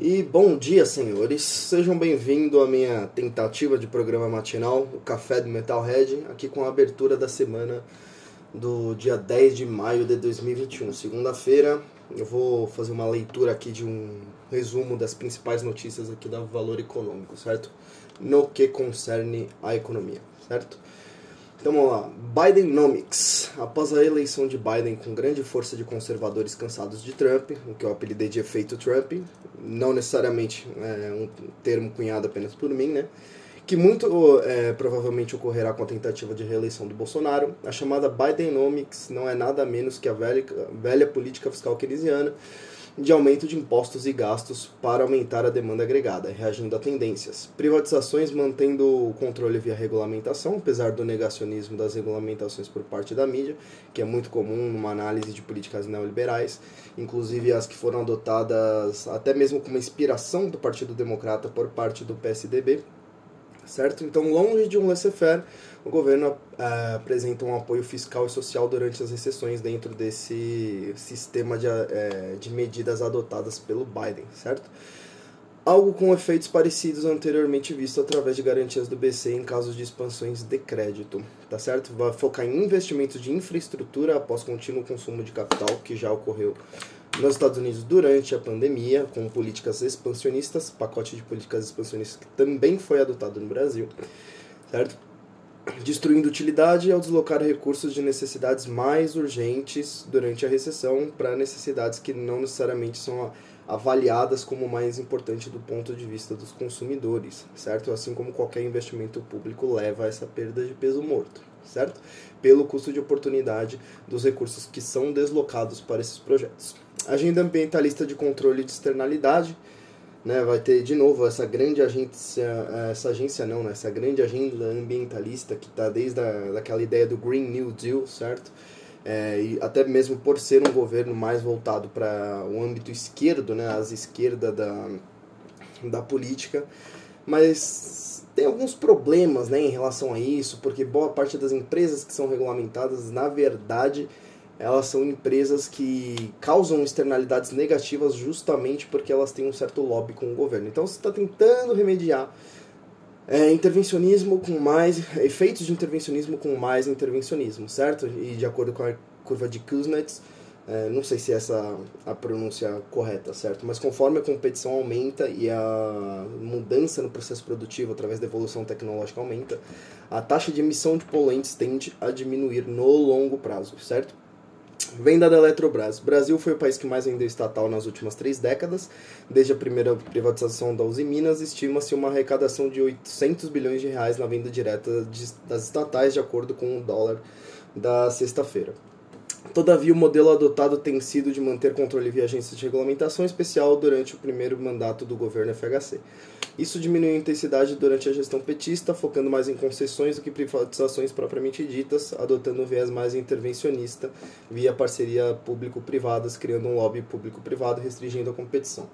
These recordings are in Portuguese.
E bom dia, senhores. Sejam bem-vindos à minha tentativa de programa matinal, o Café do Metalhead, aqui com a abertura da semana do dia 10 de maio de 2021, segunda-feira. Eu vou fazer uma leitura aqui de um resumo das principais notícias aqui do Valor Econômico, certo? No que concerne a economia, certo? Então vamos lá. Bidenomics. Após a eleição de Biden com grande força de conservadores cansados de Trump, o que eu apelidei de efeito Trump, não necessariamente é um termo cunhado apenas por mim, né? Que muito é, provavelmente ocorrerá com a tentativa de reeleição do Bolsonaro. A chamada Bidenomics não é nada menos que a velha, velha política fiscal keynesiana de aumento de impostos e gastos para aumentar a demanda agregada, reagindo a tendências. Privatizações mantendo o controle via regulamentação, apesar do negacionismo das regulamentações por parte da mídia, que é muito comum numa análise de políticas neoliberais, inclusive as que foram adotadas até mesmo como inspiração do Partido Democrata por parte do PSDB, certo? Então, longe de um laissez-faire, o governo uh, apresenta um apoio fiscal e social durante as recessões dentro desse sistema de, uh, de medidas adotadas pelo Biden, certo? Algo com efeitos parecidos anteriormente visto através de garantias do BC em casos de expansões de crédito, tá certo? Vai focar em investimentos de infraestrutura após contínuo consumo de capital, que já ocorreu nos Estados Unidos durante a pandemia, com políticas expansionistas, pacote de políticas expansionistas que também foi adotado no Brasil, certo? Destruindo utilidade ao deslocar recursos de necessidades mais urgentes durante a recessão para necessidades que não necessariamente são avaliadas como mais importante do ponto de vista dos consumidores, certo? Assim como qualquer investimento público leva a essa perda de peso morto, certo? Pelo custo de oportunidade dos recursos que são deslocados para esses projetos. Agenda ambientalista de controle de externalidade, né, vai ter de novo essa grande agência, essa agência não, né, essa grande agenda ambientalista que está desde a, daquela ideia do Green New Deal, certo? É, e até mesmo por ser um governo mais voltado para o âmbito esquerdo, né, as esquerda da, da política, mas tem alguns problemas né, em relação a isso, porque boa parte das empresas que são regulamentadas, na verdade, elas são empresas que causam externalidades negativas justamente porque elas têm um certo lobby com o governo. Então você está tentando remediar é, intervencionismo com mais efeitos de intervencionismo com mais intervencionismo, certo? E de acordo com a curva de Kuznets, é, não sei se é essa a pronúncia correta, certo? Mas conforme a competição aumenta e a mudança no processo produtivo através da evolução tecnológica aumenta, a taxa de emissão de poluentes tende a diminuir no longo prazo, certo? Venda da Eletrobras. O Brasil foi o país que mais vendeu estatal nas últimas três décadas. Desde a primeira privatização da Uzi Minas, estima-se uma arrecadação de 800 bilhões de reais na venda direta de, das estatais, de acordo com o dólar da sexta-feira. Todavia, o modelo adotado tem sido de manter controle via agências de regulamentação especial durante o primeiro mandato do governo FHC. Isso diminuiu a intensidade durante a gestão petista, focando mais em concessões do que privatizações propriamente ditas, adotando um viés mais intervencionista via parceria público-privadas, criando um lobby público-privado restringindo a competição.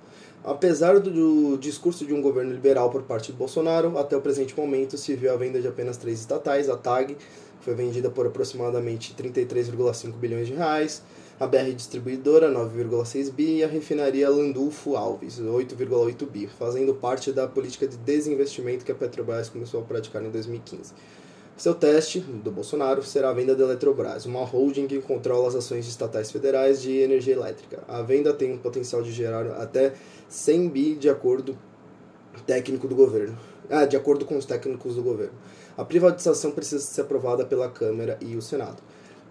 Apesar do discurso de um governo liberal por parte de Bolsonaro, até o presente momento se viu a venda de apenas três estatais, a TAG, foi vendida por aproximadamente 33,5 bilhões de reais, a BR Distribuidora 9,6 bi e a refinaria Landulfo Alves 8,8 bi, fazendo parte da política de desinvestimento que a Petrobras começou a praticar em 2015. Seu teste, do Bolsonaro, será a venda da Eletrobras, uma holding que controla as ações estatais federais de energia elétrica. A venda tem um potencial de gerar até 100 bi de acordo técnico do governo. Ah, de acordo com os técnicos do governo. A privatização precisa ser aprovada pela Câmara e o Senado.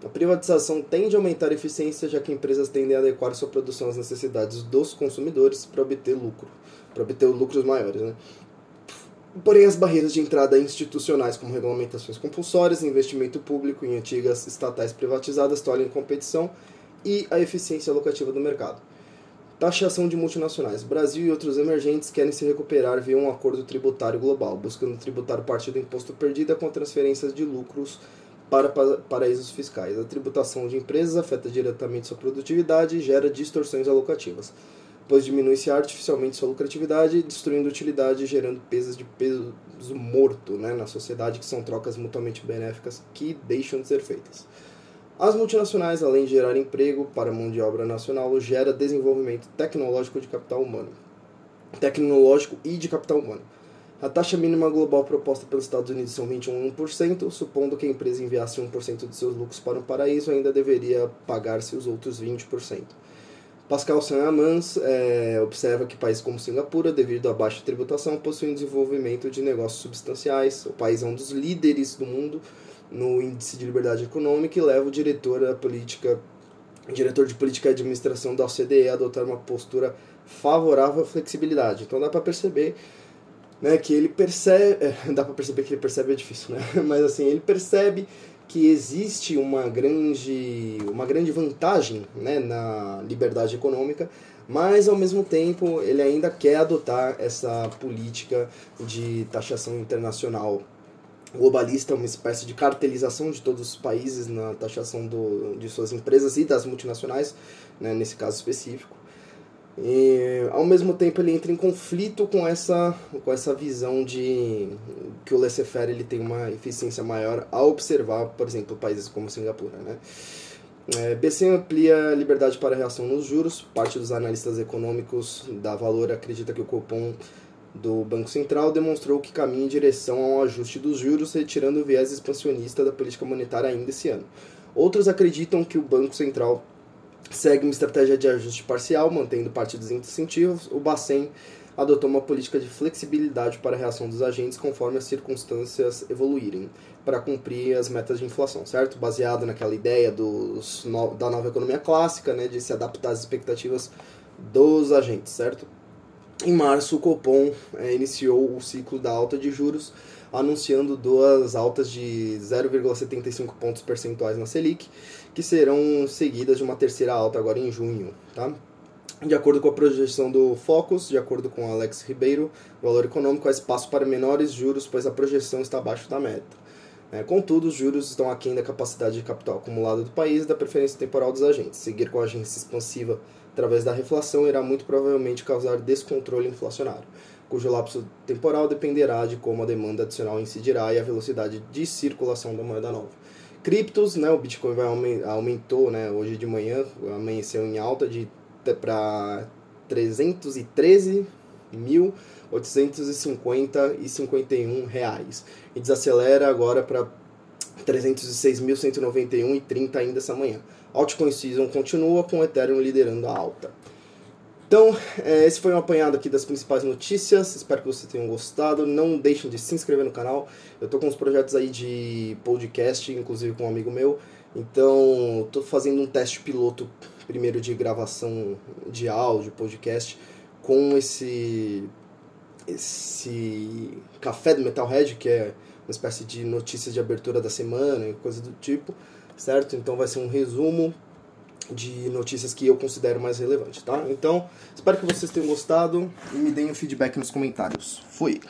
A privatização tende a aumentar a eficiência, já que empresas tendem a adequar sua produção às necessidades dos consumidores para obter lucro, para obter lucros maiores. Né? Porém, as barreiras de entrada institucionais, como regulamentações compulsórias, investimento público em antigas estatais privatizadas, tolhem competição e a eficiência alocativa do mercado. Taxação de multinacionais. Brasil e outros emergentes querem se recuperar via um acordo tributário global, buscando tributar parte do imposto perdido com transferências de lucros para paraísos fiscais. A tributação de empresas afeta diretamente sua produtividade e gera distorções alocativas, pois diminui-se artificialmente sua lucratividade, destruindo utilidade e gerando pesas de peso morto né, na sociedade, que são trocas mutuamente benéficas que deixam de ser feitas. As multinacionais, além de gerar emprego para a mão de obra nacional, gera desenvolvimento tecnológico de capital humano. tecnológico e de capital humano. A taxa mínima global proposta pelos Estados Unidos são 21%, supondo que a empresa enviasse 1% de seus lucros para um paraíso, ainda deveria pagar-se os outros 20%. Pascal Saint-Amans é, observa que países como Singapura, devido à baixa tributação, possuem desenvolvimento de negócios substanciais. O país é um dos líderes do mundo no índice de liberdade econômica e leva o diretor da política, diretor de política e administração da OCDE a adotar uma postura favorável à flexibilidade. Então dá para perceber né, que ele percebe, dá para perceber que ele percebe é difícil, né? Mas assim, ele percebe que existe uma grande, uma grande vantagem né, na liberdade econômica, mas ao mesmo tempo ele ainda quer adotar essa política de taxação internacional globalista, uma espécie de cartelização de todos os países na taxação do, de suas empresas e das multinacionais, né, nesse caso específico. E ao mesmo tempo ele entra em conflito com essa, com essa visão de que o laissez-faire ele tem uma eficiência maior ao observar, por exemplo, países como Singapura. Né? É, BC amplia a liberdade para reação nos juros. Parte dos analistas econômicos da Valor acredita que o cupom do Banco Central demonstrou que caminha em direção ao ajuste dos juros, retirando o viés expansionista da política monetária ainda esse ano. Outros acreditam que o Banco Central segue uma estratégia de ajuste parcial, mantendo parte dos incentivos. O Bacen adotou uma política de flexibilidade para a reação dos agentes conforme as circunstâncias evoluírem, para cumprir as metas de inflação, certo? Baseado naquela ideia dos, da nova economia clássica, né, de se adaptar às expectativas dos agentes, certo? Em março, o Copom é, iniciou o ciclo da alta de juros, anunciando duas altas de 0,75 pontos percentuais na Selic, que serão seguidas de uma terceira alta agora em junho. Tá? De acordo com a projeção do Focus, de acordo com Alex Ribeiro, valor econômico há espaço para menores juros, pois a projeção está abaixo da meta. É, contudo, os juros estão aquém da capacidade de capital acumulada do país e da preferência temporal dos agentes. Seguir com a agência expansiva através da reflação irá muito provavelmente causar descontrole inflacionário, cujo lapso temporal dependerá de como a demanda adicional incidirá e a velocidade de circulação da moeda nova. Criptos, né, o Bitcoin vai aumentou, né, hoje de manhã, amanheceu em alta de para 313.850 e 51 reais e desacelera agora para 306.191 e 30 ainda essa manhã. Altcoin Season continua com o Ethereum liderando a alta. Então, é, esse foi um apanhado aqui das principais notícias. Espero que vocês tenham gostado. Não deixem de se inscrever no canal. Eu estou com uns projetos aí de podcast, inclusive com um amigo meu. Então, estou fazendo um teste piloto primeiro de gravação de áudio, podcast, com esse esse café do Metalhead, que é uma espécie de notícias de abertura da semana e coisa do tipo certo? Então vai ser um resumo de notícias que eu considero mais relevantes, tá? Então, espero que vocês tenham gostado e me deem um feedback nos comentários. Fui!